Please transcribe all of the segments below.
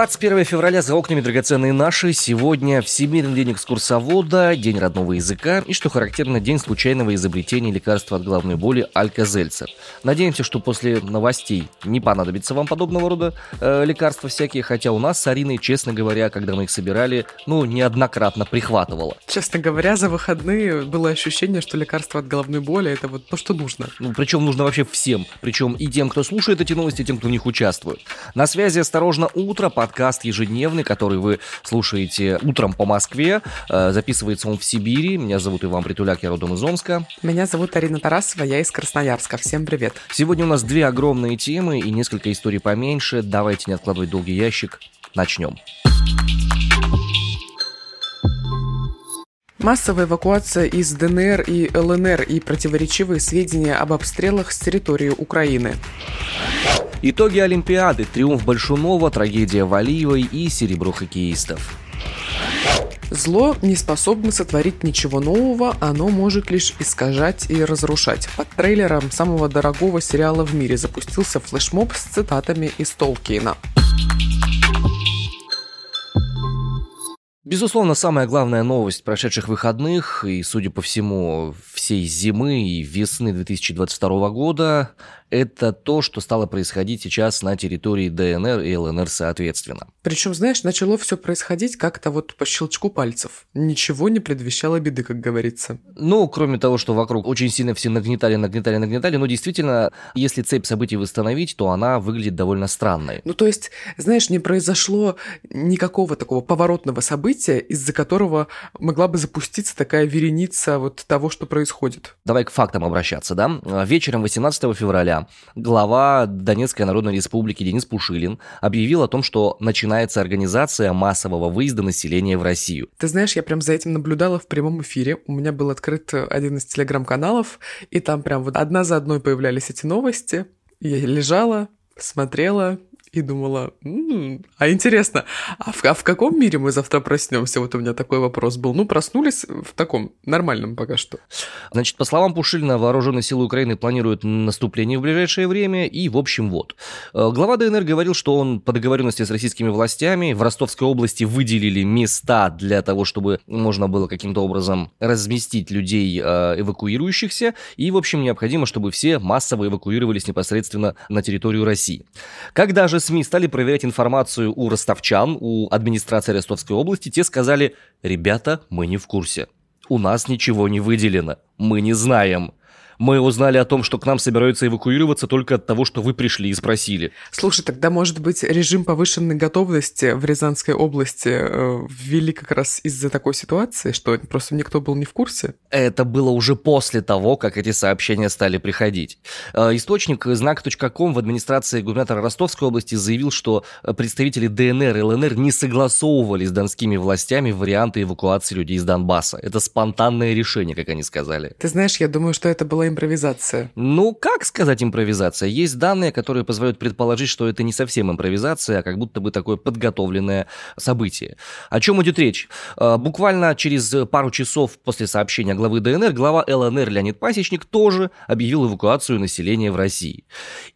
21 февраля за окнами драгоценные наши. Сегодня Всемирный день экскурсовода, день родного языка и, что характерно, день случайного изобретения лекарства от головной боли Алька-Зельцер. Надеемся, что после новостей не понадобится вам подобного рода э, лекарства всякие, хотя у нас с Ариной, честно говоря, когда мы их собирали, ну, неоднократно прихватывало. Честно говоря, за выходные было ощущение, что лекарство от головной боли это вот то, что нужно. Ну, причем нужно вообще всем. Причем и тем, кто слушает эти новости, и тем, кто в них участвует. На связи «Осторожно, утро» подкаст ежедневный, который вы слушаете утром по Москве. Э, записывается он в Сибири. Меня зовут Иван Притуляк, я родом из Омска. Меня зовут Арина Тарасова, я из Красноярска. Всем привет. Сегодня у нас две огромные темы и несколько историй поменьше. Давайте не откладывать долгий ящик. Начнем. Массовая эвакуация из ДНР и ЛНР и противоречивые сведения об обстрелах с территории Украины. Итоги Олимпиады, триумф Большунова, трагедия Валиевой и серебро хоккеистов. Зло не способно сотворить ничего нового, оно может лишь искажать и разрушать. Под трейлером самого дорогого сериала в мире запустился флешмоб с цитатами из Толкиена. Безусловно, самая главная новость прошедших выходных и, судя по всему, всей зимы и весны 2022 года это то, что стало происходить сейчас на территории ДНР и ЛНР соответственно. Причем, знаешь, начало все происходить как-то вот по щелчку пальцев. Ничего не предвещало беды, как говорится. Ну, кроме того, что вокруг очень сильно все нагнетали, нагнетали, нагнетали, но действительно, если цепь событий восстановить, то она выглядит довольно странной. Ну, то есть, знаешь, не произошло никакого такого поворотного события, из-за которого могла бы запуститься такая вереница вот того, что происходит. Давай к фактам обращаться, да? Вечером 18 февраля глава Донецкой Народной Республики Денис Пушилин объявил о том, что начинается организация массового выезда населения в Россию. Ты знаешь, я прям за этим наблюдала в прямом эфире. У меня был открыт один из телеграм-каналов, и там прям вот одна за одной появлялись эти новости. Я лежала, смотрела, и думала, м-м, а интересно, а в, а в каком мире мы завтра проснемся? Вот у меня такой вопрос был. Ну, проснулись в таком нормальном пока что. Значит, по словам Пушилина, вооруженные силы Украины планируют наступление в ближайшее время, и, в общем, вот. Э, глава ДНР говорил, что он по договоренности с российскими властями в Ростовской области выделили места для того, чтобы можно было каким-то образом разместить людей, э, эвакуирующихся, и, в общем, необходимо, чтобы все массово эвакуировались непосредственно на территорию России. Когда же СМИ стали проверять информацию у ростовчан, у администрации Ростовской области, те сказали, ребята, мы не в курсе. У нас ничего не выделено, мы не знаем. Мы узнали о том, что к нам собираются эвакуироваться только от того, что вы пришли и спросили. Слушай, тогда, может быть, режим повышенной готовности в Рязанской области э, ввели как раз из-за такой ситуации, что просто никто был не в курсе? Это было уже после того, как эти сообщения стали приходить. Э, источник знак.ком в администрации губернатора Ростовской области заявил, что представители ДНР и ЛНР не согласовывали с донскими властями варианты эвакуации людей из Донбасса. Это спонтанное решение, как они сказали. Ты знаешь, я думаю, что это было импровизация? Ну, как сказать импровизация? Есть данные, которые позволяют предположить, что это не совсем импровизация, а как будто бы такое подготовленное событие. О чем идет речь? А, буквально через пару часов после сообщения главы ДНР, глава ЛНР Леонид Пасечник тоже объявил эвакуацию населения в России.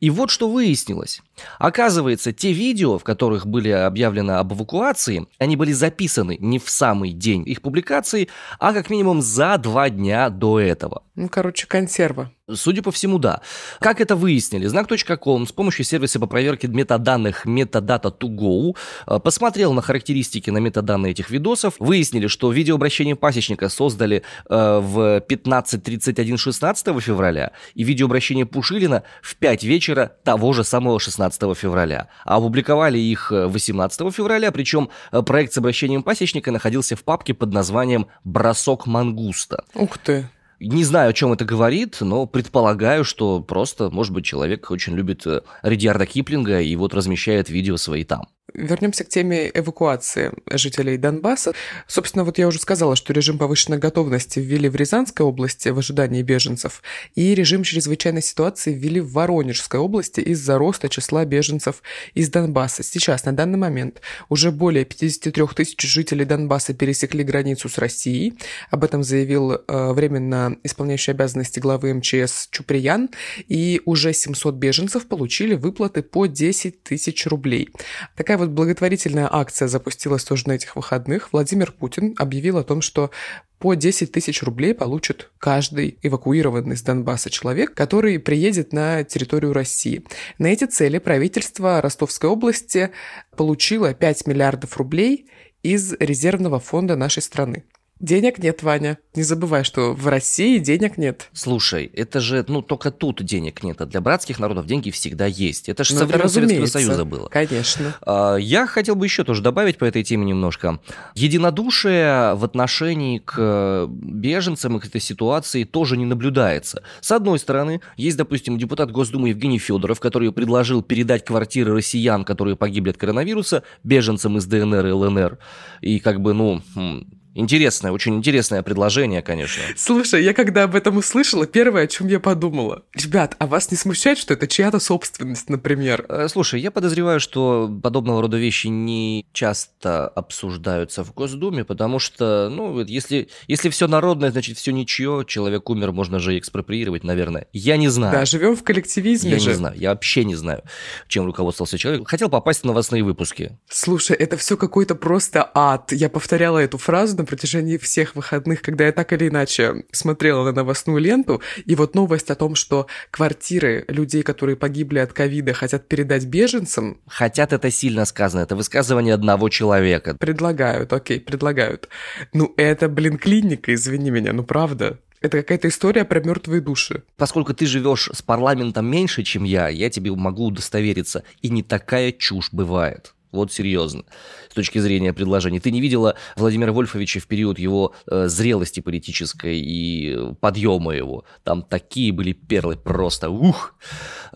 И вот что выяснилось. Оказывается, те видео, в которых были объявлены об эвакуации, они были записаны не в самый день их публикации, а как минимум за два дня до этого. Ну, короче, консерва. Судя по всему, да. Как это выяснили? Знак.ком с помощью сервиса по проверке метаданных Metadata2Go э, посмотрел на характеристики на метаданные этих видосов, выяснили, что видеообращение пасечника создали э, в 15.31 16 февраля и видеообращение Пушилина в 5 вечера того же самого 16 февраля. А опубликовали их 18 э, февраля, причем э, проект с обращением пасечника находился в папке под названием «Бросок мангуста». Ух ты! Не знаю, о чем это говорит, но предполагаю, что просто, может быть, человек очень любит э, Редиарда Киплинга и вот размещает видео свои там. Вернемся к теме эвакуации жителей Донбасса. Собственно, вот я уже сказала, что режим повышенной готовности ввели в Рязанской области в ожидании беженцев, и режим чрезвычайной ситуации ввели в Воронежской области из-за роста числа беженцев из Донбасса. Сейчас, на данный момент, уже более 53 тысяч жителей Донбасса пересекли границу с Россией. Об этом заявил э, временно исполняющий обязанности главы МЧС Чуприян, и уже 700 беженцев получили выплаты по 10 тысяч рублей. Такая вот вот благотворительная акция запустилась тоже на этих выходных. Владимир Путин объявил о том, что по 10 тысяч рублей получит каждый эвакуированный из Донбасса человек, который приедет на территорию России. На эти цели правительство Ростовской области получило 5 миллиардов рублей из резервного фонда нашей страны. Денег нет, Ваня. Не забывай, что в России денег нет. Слушай, это же, ну, только тут денег нет. А для братских народов деньги всегда есть. Это же ну, со времен Советского Союза было. Конечно. А, я хотел бы еще тоже добавить по этой теме немножко. Единодушие в отношении к беженцам и к этой ситуации тоже не наблюдается. С одной стороны, есть, допустим, депутат Госдумы Евгений Федоров, который предложил передать квартиры россиян, которые погибли от коронавируса, беженцам из ДНР и ЛНР. И как бы, ну, хм, Интересное, очень интересное предложение, конечно. Слушай, я когда об этом услышала, первое, о чем я подумала. Ребят, а вас не смущает, что это чья-то собственность, например? Э, слушай, я подозреваю, что подобного рода вещи не часто обсуждаются в Госдуме, потому что, ну, если, если все народное, значит, все ничье, человек умер, можно же экспроприировать, наверное. Я не знаю. Да, живем в коллективизме Я же. не знаю, я вообще не знаю, чем руководствовался человек. Хотел попасть в новостные выпуски. Слушай, это все какой-то просто ад. Я повторяла эту фразу на протяжении всех выходных, когда я так или иначе смотрела на новостную ленту, и вот новость о том, что квартиры людей, которые погибли от ковида, хотят передать беженцам. Хотят это сильно сказано, это высказывание одного человека. Предлагают, окей, предлагают. Ну это, блин, клиника, извини меня, ну правда. Это какая-то история про мертвые души. Поскольку ты живешь с парламентом меньше, чем я, я тебе могу удостовериться. И не такая чушь бывает. Вот серьезно. С точки зрения предложений. Ты не видела Владимира Вольфовича в период его э, зрелости политической и подъема его. Там такие были перлы просто. Ух!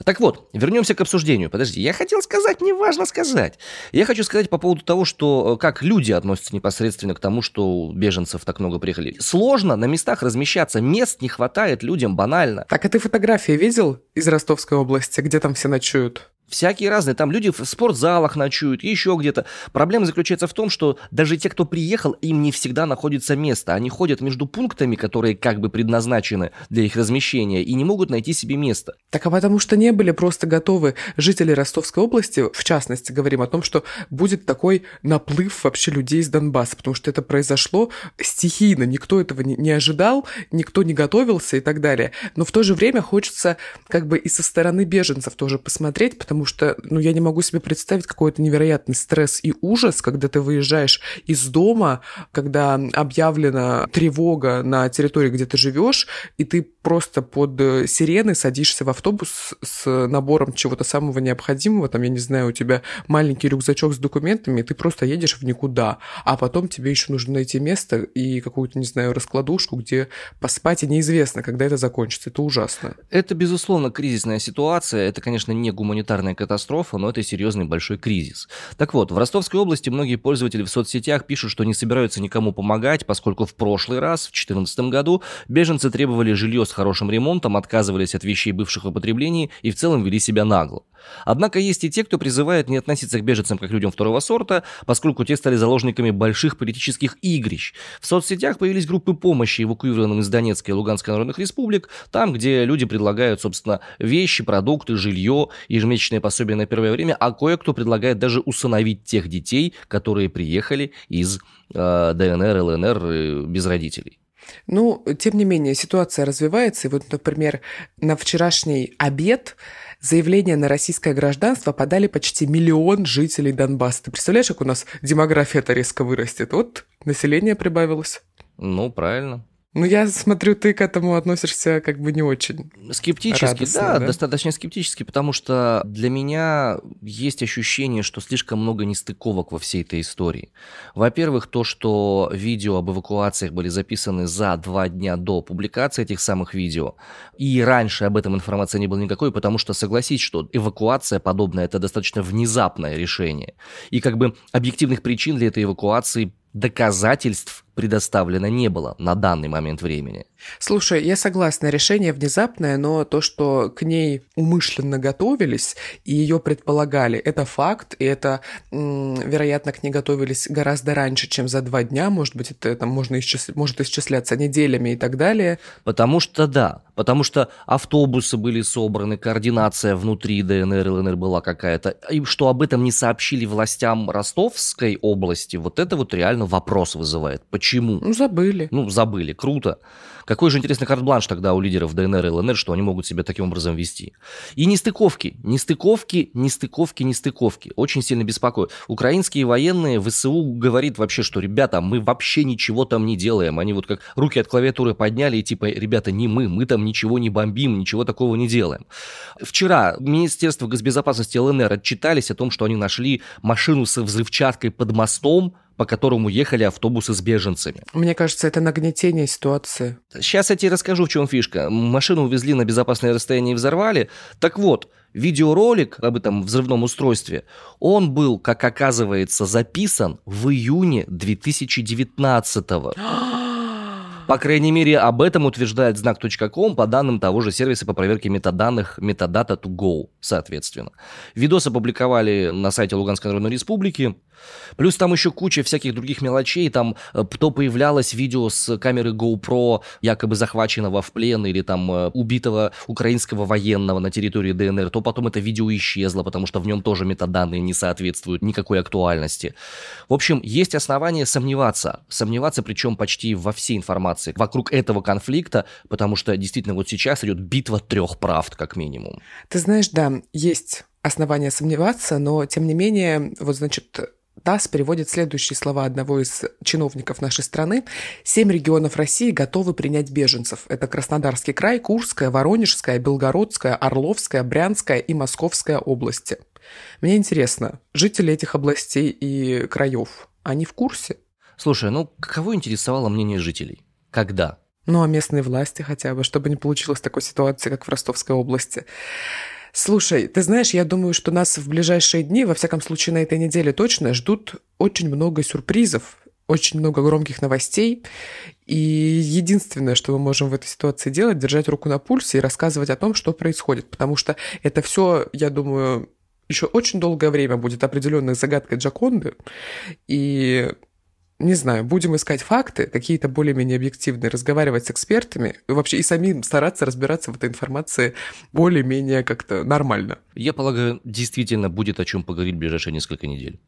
Так вот, вернемся к обсуждению. Подожди, я хотел сказать, не важно сказать. Я хочу сказать по поводу того, что э, как люди относятся непосредственно к тому, что беженцев так много приехали. Сложно на местах размещаться, мест не хватает людям банально. Так, а ты фотографии видел из Ростовской области, где там все ночуют? Всякие разные. Там люди в спортзалах ночуют, еще где-то. Проблема заключается в том, что даже те, кто приехал, им не всегда находится место. Они ходят между пунктами, которые как бы предназначены для их размещения, и не могут найти себе место. Так а потому что не были просто готовы жители Ростовской области, в частности, говорим о том, что будет такой наплыв вообще людей из Донбасса, потому что это произошло стихийно. Никто этого не ожидал, никто не готовился и так далее. Но в то же время хочется как бы и со стороны беженцев тоже посмотреть, потому потому что, ну, я не могу себе представить какой-то невероятный стресс и ужас, когда ты выезжаешь из дома, когда объявлена тревога на территории, где ты живешь, и ты просто под э, сирены садишься в автобус с набором чего-то самого необходимого, там, я не знаю, у тебя маленький рюкзачок с документами, и ты просто едешь в никуда, а потом тебе еще нужно найти место и какую-то, не знаю, раскладушку, где поспать, и неизвестно, когда это закончится. Это ужасно. Это, безусловно, кризисная ситуация, это, конечно, не гуманитарная гуманитарная катастрофа, но это серьезный большой кризис. Так вот, в Ростовской области многие пользователи в соцсетях пишут, что не собираются никому помогать, поскольку в прошлый раз, в 2014 году, беженцы требовали жилье с хорошим ремонтом, отказывались от вещей бывших употреблений и в целом вели себя нагло. Однако есть и те, кто призывает не относиться к беженцам как людям второго сорта, поскольку те стали заложниками больших политических игрищ. В соцсетях появились группы помощи эвакуированным из Донецкой и Луганской народных республик, там, где люди предлагают, собственно, вещи, продукты, жилье, ежемесячное пособие на первое время, а кое-кто предлагает даже усыновить тех детей, которые приехали из э, ДНР, ЛНР э, без родителей. Ну, тем не менее, ситуация развивается. И вот, например, на вчерашний обед заявление на российское гражданство подали почти миллион жителей Донбасса. Ты представляешь, как у нас демография-то резко вырастет? Вот население прибавилось. Ну, правильно. Ну, я смотрю, ты к этому относишься как бы не очень. Скептически, радостно, да, да, достаточно скептически, потому что для меня есть ощущение, что слишком много нестыковок во всей этой истории. Во-первых, то, что видео об эвакуациях были записаны за два дня до публикации этих самых видео, и раньше об этом информации не было никакой, потому что, согласись, что эвакуация подобная – это достаточно внезапное решение. И как бы объективных причин для этой эвакуации доказательств предоставлено не было на данный момент времени. Слушай, я согласна, решение внезапное, но то, что к ней умышленно готовились и ее предполагали, это факт, и это, вероятно, к ней готовились гораздо раньше, чем за два дня, может быть, это там можно исчислять, может исчисляться неделями и так далее. Потому что да, потому что автобусы были собраны, координация внутри ДНР и ЛНР была какая-то, и что об этом не сообщили властям Ростовской области, вот это вот реально вопрос вызывает. Почему? Ну, забыли. Ну, забыли. Круто. Какой же интересный карт-бланш тогда у лидеров ДНР и ЛНР, что они могут себя таким образом вести. И нестыковки. Нестыковки, нестыковки, нестыковки. Очень сильно беспокоят. Украинские военные, ВСУ говорит вообще, что, ребята, мы вообще ничего там не делаем. Они вот как руки от клавиатуры подняли и типа, ребята, не мы, мы там ничего не бомбим, ничего такого не делаем. Вчера Министерство госбезопасности ЛНР отчитались о том, что они нашли машину со взрывчаткой под мостом, по которому ехали автобусы с беженцами. Мне кажется, это нагнетение ситуации. Сейчас я тебе расскажу, в чем фишка. Машину увезли на безопасное расстояние и взорвали. Так вот, видеоролик об этом взрывном устройстве, он был, как оказывается, записан в июне 2019 года. По крайней мере, об этом утверждает знак.ком по данным того же сервиса по проверке метаданных Metadata2Go, соответственно. Видос опубликовали на сайте Луганской Народной Республики. Плюс там еще куча всяких других мелочей. Там э, то появлялось видео с камеры GoPro, якобы захваченного в плен или там э, убитого украинского военного на территории ДНР, то потом это видео исчезло, потому что в нем тоже метаданные не соответствуют никакой актуальности. В общем, есть основания сомневаться. Сомневаться причем почти во всей информации вокруг этого конфликта, потому что действительно вот сейчас идет битва трех правд, как минимум. Ты знаешь, да, есть основания сомневаться, но тем не менее, вот значит, ТАСС переводит следующие слова одного из чиновников нашей страны. Семь регионов России готовы принять беженцев. Это Краснодарский край, Курская, Воронежская, Белгородская, Орловская, Брянская и Московская области. Мне интересно, жители этих областей и краев, они в курсе? Слушай, ну кого интересовало мнение жителей? Когда? Ну, а местные власти хотя бы, чтобы не получилось такой ситуации, как в Ростовской области. Слушай, ты знаешь, я думаю, что нас в ближайшие дни, во всяком случае на этой неделе точно, ждут очень много сюрпризов, очень много громких новостей. И единственное, что мы можем в этой ситуации делать, держать руку на пульсе и рассказывать о том, что происходит. Потому что это все, я думаю, еще очень долгое время будет определенной загадкой Джаконды. И не знаю, будем искать факты, какие-то более-менее объективные, разговаривать с экспертами, и вообще и самим стараться разбираться в этой информации более-менее как-то нормально. Я полагаю, действительно будет о чем поговорить в ближайшие несколько недель.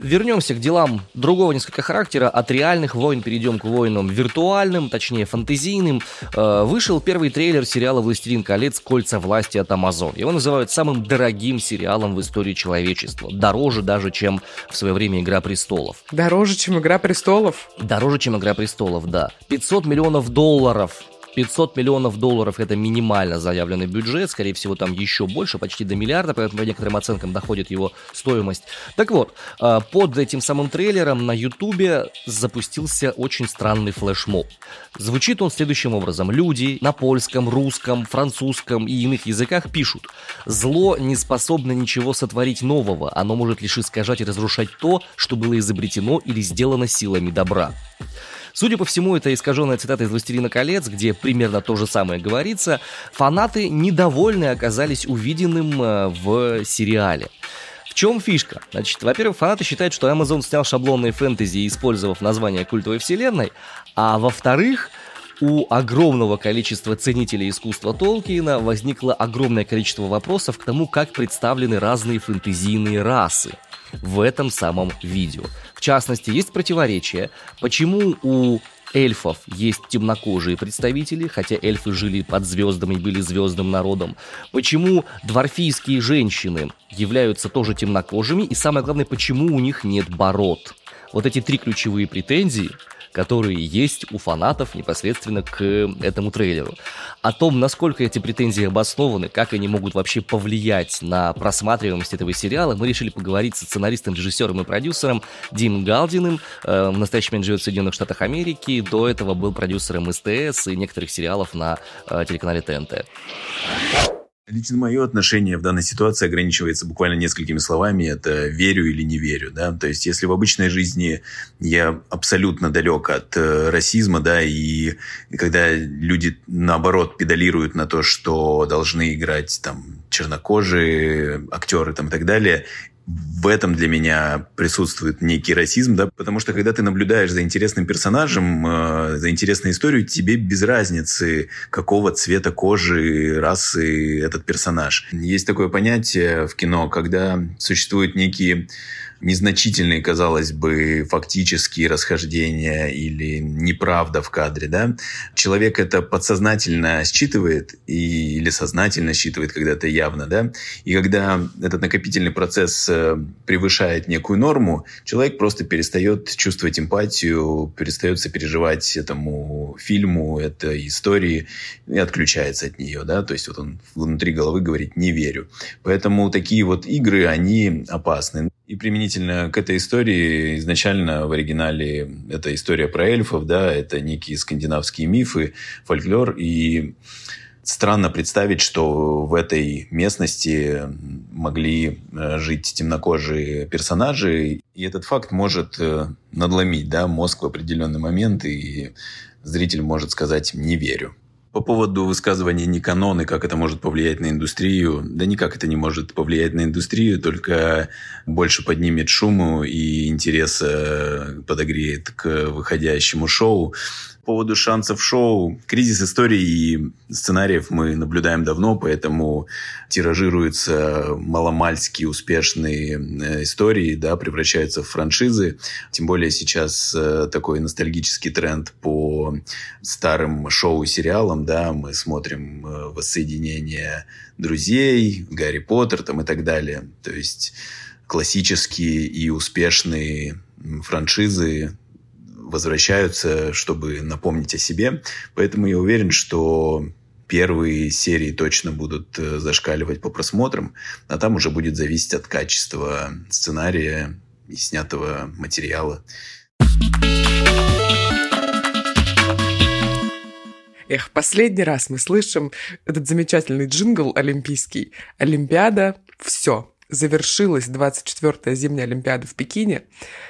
Вернемся к делам другого несколько характера. От реальных войн перейдем к войнам виртуальным, точнее фантазийным. Э, вышел первый трейлер сериала «Властелин колец. Кольца власти» от Amazon. Его называют самым дорогим сериалом в истории человечества. Дороже даже, чем в свое время «Игра престолов». Дороже, чем «Игра престолов»? Дороже, чем «Игра престолов», да. 500 миллионов долларов 500 миллионов долларов это минимально заявленный бюджет, скорее всего там еще больше, почти до миллиарда, поэтому по некоторым оценкам доходит его стоимость. Так вот, а, под этим самым трейлером на ютубе запустился очень странный флешмоб. Звучит он следующим образом. Люди на польском, русском, французском и иных языках пишут «Зло не способно ничего сотворить нового, оно может лишь искажать и разрушать то, что было изобретено или сделано силами добра». Судя по всему, это искаженная цитата из «Властелина колец», где примерно то же самое говорится. Фанаты недовольны оказались увиденным э, в сериале. В чем фишка? Значит, во-первых, фанаты считают, что Amazon снял шаблонные фэнтези, использовав название культовой вселенной, а во-вторых, у огромного количества ценителей искусства Толкиена возникло огромное количество вопросов к тому, как представлены разные фэнтезийные расы в этом самом видео. В частности, есть противоречие, почему у эльфов есть темнокожие представители, хотя эльфы жили под звездами и были звездным народом. Почему дворфийские женщины являются тоже темнокожими, и самое главное, почему у них нет бород. Вот эти три ключевые претензии – которые есть у фанатов непосредственно к этому трейлеру. О том, насколько эти претензии обоснованы, как они могут вообще повлиять на просматриваемость этого сериала, мы решили поговорить с сценаристом, режиссером и продюсером Дим Галдиным. Э, в настоящий момент живет в Соединенных Штатах Америки. До этого был продюсером СТС и некоторых сериалов на э, телеканале ТНТ. Лично мое отношение в данной ситуации ограничивается буквально несколькими словами. Это верю или не верю. Да? То есть, если в обычной жизни я абсолютно далек от э, расизма, да, и когда люди, наоборот, педалируют на то, что должны играть там чернокожие актеры там, и так далее, в этом для меня присутствует некий расизм, да, потому что когда ты наблюдаешь за интересным персонажем, э, за интересной историей, тебе без разницы, какого цвета кожи, расы этот персонаж. Есть такое понятие в кино, когда существуют некие незначительные, казалось бы, фактические расхождения или неправда в кадре, да, человек это подсознательно считывает и, или сознательно считывает когда-то явно, да, и когда этот накопительный процесс э, превышает некую норму, человек просто перестает чувствовать эмпатию, перестает сопереживать этому фильму, этой истории и отключается от нее, да, то есть вот он внутри головы говорит «не верю». Поэтому такие вот игры, они опасны. И применительно к этой истории, изначально в оригинале это история про эльфов, да, это некие скандинавские мифы, фольклор, и странно представить, что в этой местности могли э, жить темнокожие персонажи, и этот факт может э, надломить да, мозг в определенный момент, и зритель может сказать «не верю». По поводу высказывания не канон и как это может повлиять на индустрию, да никак это не может повлиять на индустрию, только больше поднимет шуму и интерес подогреет к выходящему шоу. По поводу шансов шоу, кризис истории и сценариев мы наблюдаем давно, поэтому тиражируются маломальски успешные э, истории, да, превращаются в франшизы. Тем более сейчас э, такой ностальгический тренд по старым шоу и сериалам, да, мы смотрим э, воссоединение друзей, Гарри Поттер там и так далее. То есть классические и успешные франшизы возвращаются, чтобы напомнить о себе. Поэтому я уверен, что первые серии точно будут э, зашкаливать по просмотрам, а там уже будет зависеть от качества сценария и снятого материала. Эх, последний раз мы слышим этот замечательный джингл олимпийский. Олимпиада – все завершилась 24-я зимняя Олимпиада в Пекине.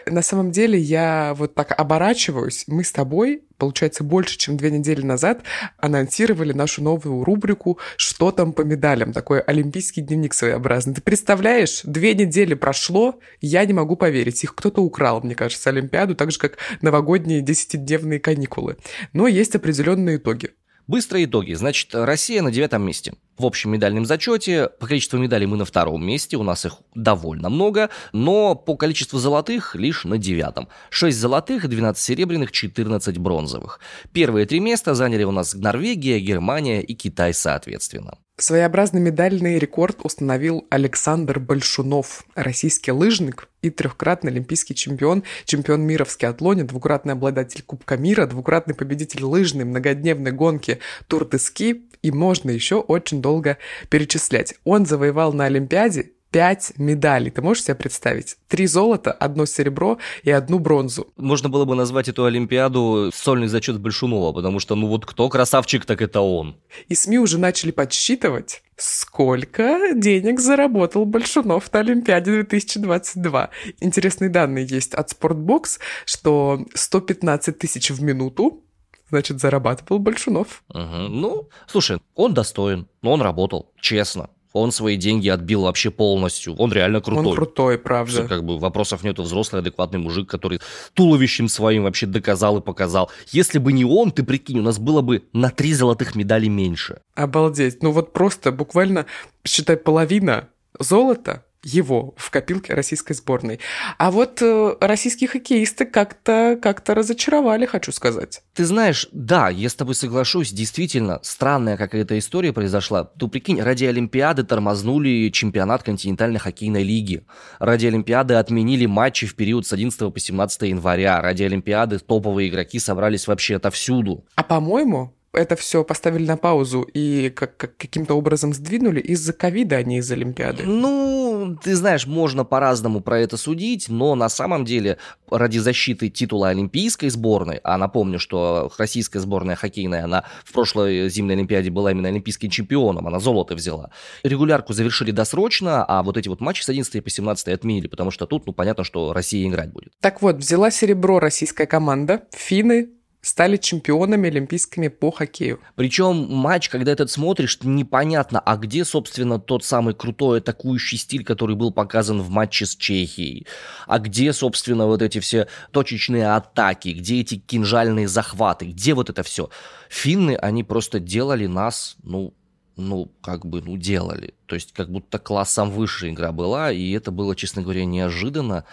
На самом деле я вот так оборачиваюсь. Мы с тобой, получается, больше, чем две недели назад анонсировали нашу новую рубрику «Что там по медалям?» Такой олимпийский дневник своеобразный. Ты представляешь, две недели прошло, я не могу поверить. Их кто-то украл, мне кажется, Олимпиаду, так же, как новогодние десятидневные каникулы. Но есть определенные итоги. Быстрые итоги. Значит, Россия на девятом месте. В общем медальном зачете по количеству медалей мы на втором месте, у нас их довольно много, но по количеству золотых лишь на девятом. 6 золотых, 12 серебряных, 14 бронзовых. Первые три места заняли у нас Норвегия, Германия и Китай соответственно. Своеобразный медальный рекорд установил Александр Большунов, российский лыжник и трехкратный олимпийский чемпион, чемпион мира в скиатлоне, двукратный обладатель Кубка мира, двукратный победитель лыжной многодневной гонки Тур де Ски, и можно еще очень долго перечислять. Он завоевал на Олимпиаде пять медалей. Ты можешь себе представить? Три золота, одно серебро и одну бронзу. Можно было бы назвать эту Олимпиаду сольный зачет Большунова, потому что, ну вот кто красавчик, так это он. И СМИ уже начали подсчитывать, сколько денег заработал Большунов на Олимпиаде 2022. Интересные данные есть от Спортбокс, что 115 тысяч в минуту значит, зарабатывал Большунов. Угу. Ну, слушай, он достоин, но он работал, честно. Он свои деньги отбил вообще полностью. Он реально крутой. Он крутой, правда. Все, как бы вопросов нету. Взрослый, адекватный мужик, который туловищем своим вообще доказал и показал. Если бы не он, ты прикинь, у нас было бы на три золотых медали меньше. Обалдеть. Ну вот просто буквально, считай, половина золота его в копилке российской сборной. А вот э, российские хоккеисты как-то как разочаровали, хочу сказать. Ты знаешь, да, я с тобой соглашусь, действительно, странная какая-то история произошла. Ты прикинь, ради Олимпиады тормознули чемпионат континентальной хоккейной лиги. Ради Олимпиады отменили матчи в период с 11 по 17 января. Ради Олимпиады топовые игроки собрались вообще отовсюду. А по-моему, это все поставили на паузу и как, как, каким-то образом сдвинули из-за ковида, а не из Олимпиады? Ну, ты знаешь, можно по-разному про это судить, но на самом деле ради защиты титула олимпийской сборной, а напомню, что российская сборная хоккейная, она в прошлой зимней Олимпиаде была именно олимпийским чемпионом, она золото взяла. Регулярку завершили досрочно, а вот эти вот матчи с 11 по 17 отменили, потому что тут, ну, понятно, что Россия играть будет. Так вот, взяла серебро российская команда, финны стали чемпионами олимпийскими по хоккею. Причем матч, когда этот смотришь, непонятно, а где, собственно, тот самый крутой атакующий стиль, который был показан в матче с Чехией, а где, собственно, вот эти все точечные атаки, где эти кинжальные захваты, где вот это все. Финны, они просто делали нас, ну, ну, как бы, ну, делали. То есть, как будто классом выше игра была, и это было, честно говоря, неожиданно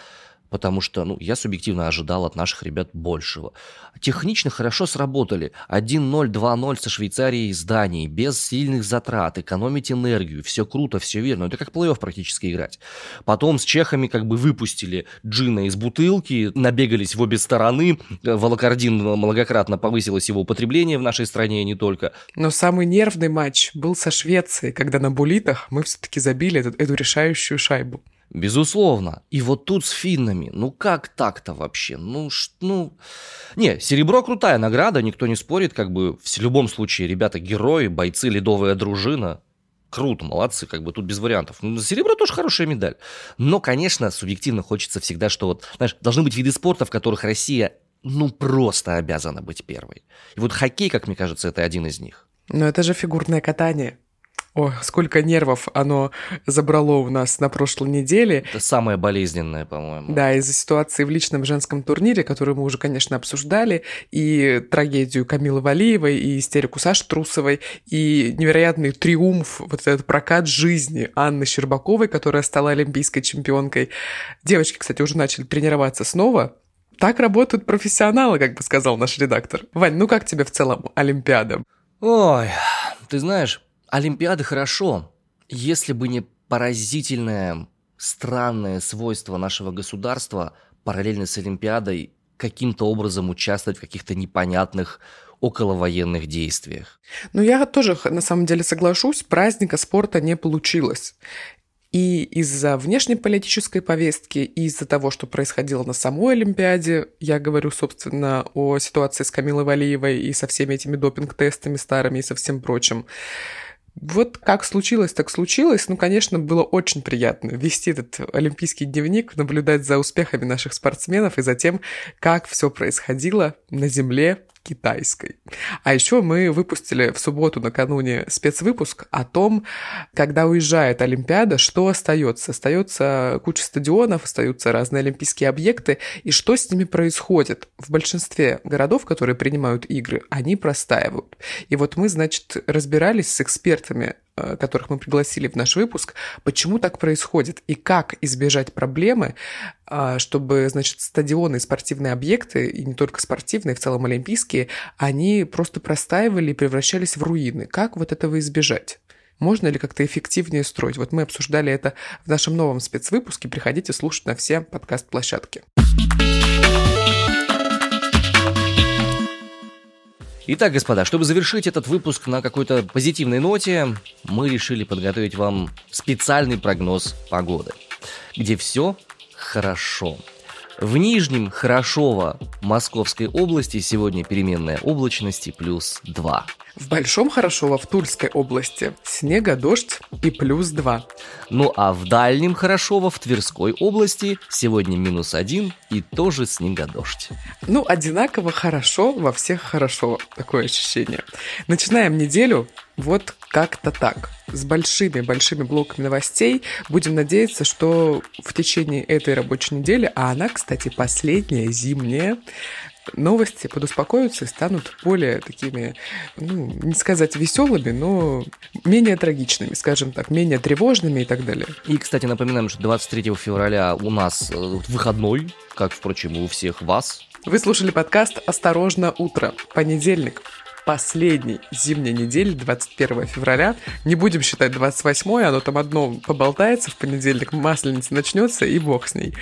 потому что, ну, я субъективно ожидал от наших ребят большего. Технично хорошо сработали. 1-0, 2-0 со Швейцарией из Дании, без сильных затрат, экономить энергию, все круто, все верно. Это как плей-офф практически играть. Потом с чехами как бы выпустили джина из бутылки, набегались в обе стороны, волокордин многократно повысилось его употребление в нашей стране, и не только. Но самый нервный матч был со Швецией, когда на булитах мы все-таки забили эту, эту решающую шайбу. Безусловно. И вот тут с финнами, ну как так-то вообще? Ну, ш, ну... Не, серебро крутая награда, никто не спорит, как бы в любом случае ребята герои, бойцы, ледовая дружина. Круто, молодцы, как бы тут без вариантов. Ну, серебро тоже хорошая медаль. Но, конечно, субъективно хочется всегда, что вот, знаешь, должны быть виды спорта, в которых Россия, ну, просто обязана быть первой. И вот хоккей, как мне кажется, это один из них. Но это же фигурное катание. Ой, сколько нервов оно забрало у нас на прошлой неделе. Это самое болезненное, по-моему. Да, из-за ситуации в личном женском турнире, которую мы уже, конечно, обсуждали, и трагедию Камилы Валиевой, и истерику Саши Трусовой, и невероятный триумф, вот этот прокат жизни Анны Щербаковой, которая стала олимпийской чемпионкой. Девочки, кстати, уже начали тренироваться снова, так работают профессионалы, как бы сказал наш редактор. Вань, ну как тебе в целом Олимпиада? Ой, ты знаешь, Олимпиады хорошо, если бы не поразительное, странное свойство нашего государства параллельно с Олимпиадой каким-то образом участвовать в каких-то непонятных околовоенных действиях. Ну, я тоже, на самом деле, соглашусь, праздника спорта не получилось. И из-за внешнеполитической повестки, и из-за того, что происходило на самой Олимпиаде, я говорю, собственно, о ситуации с Камилой Валиевой и со всеми этими допинг-тестами старыми и со всем прочим, вот как случилось, так случилось. Ну, конечно, было очень приятно вести этот олимпийский дневник, наблюдать за успехами наших спортсменов и за тем, как все происходило на Земле китайской. А еще мы выпустили в субботу накануне спецвыпуск о том, когда уезжает Олимпиада, что остается. Остается куча стадионов, остаются разные олимпийские объекты, и что с ними происходит. В большинстве городов, которые принимают игры, они простаивают. И вот мы, значит, разбирались с экспертами которых мы пригласили в наш выпуск, почему так происходит и как избежать проблемы, э, чтобы, значит, стадионы спортивные объекты, и не только спортивные, в целом олимпийские, они просто простаивали и превращались в руины. Как вот этого избежать? Можно ли как-то эффективнее строить? Вот мы обсуждали это в нашем новом спецвыпуске. Приходите слушать на все подкаст-площадки. Итак, господа, чтобы завершить этот выпуск на какой-то позитивной ноте, мы решили подготовить вам специальный прогноз погоды, где все хорошо. В Нижнем Хорошово Московской области сегодня переменная облачности плюс 2. В Большом Хорошово в Тульской области снега, дождь и плюс 2. Ну а в Дальнем Хорошово в Тверской области сегодня минус 1 и тоже снега-дождь. Ну, одинаково хорошо во всех хорошо, такое ощущение. Начинаем неделю вот как-то так. С большими-большими блоками новостей. Будем надеяться, что в течение этой рабочей недели, а она, кстати, последняя зимняя, новости подуспокоятся и станут более такими, ну, не сказать веселыми, но менее трагичными, скажем так, менее тревожными и так далее. И, кстати, напоминаем, что 23 февраля у нас э, выходной, как, впрочем, и у всех вас. Вы слушали подкаст «Осторожно, утро», понедельник. Последней зимней недели, 21 февраля. Не будем считать 28 оно там одно поболтается в понедельник, масленица начнется, и бог с ней.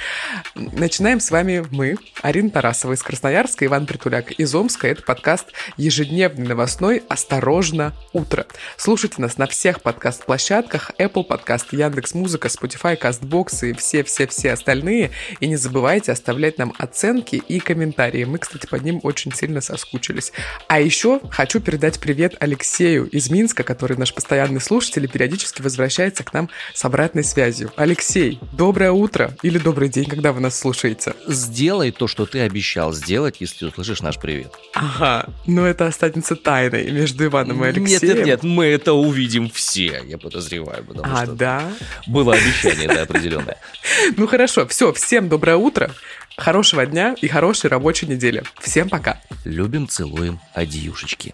Начинаем с вами мы, Арина Тарасова из Красноярска, Иван Притуляк из Омска. Это подкаст ежедневный новостной «Осторожно, утро». Слушайте нас на всех подкаст-площадках, Apple Podcast, Яндекс Музыка, Spotify, CastBox и все-все-все остальные. И не забывайте оставлять нам оценки и комментарии. Мы, кстати, под ним очень сильно соскучились. А еще хочу передать привет Алексею из Минска, который наш постоянный слушатель и периодически возвращается к нам с обратной связью. Алексей, доброе утро или добрый день, когда вы нас слушаете. Сделай то, что ты обещал сделать, если услышишь наш привет. Ага, но это останется тайной между Иваном и Алексеем. Нет, нет, нет, мы это увидим все, я подозреваю. А, что да? Было обещание, да, определенное. Ну хорошо, все, всем доброе утро. Хорошего дня и хорошей рабочей недели. Всем пока. Любим, целуем, адьюшечки.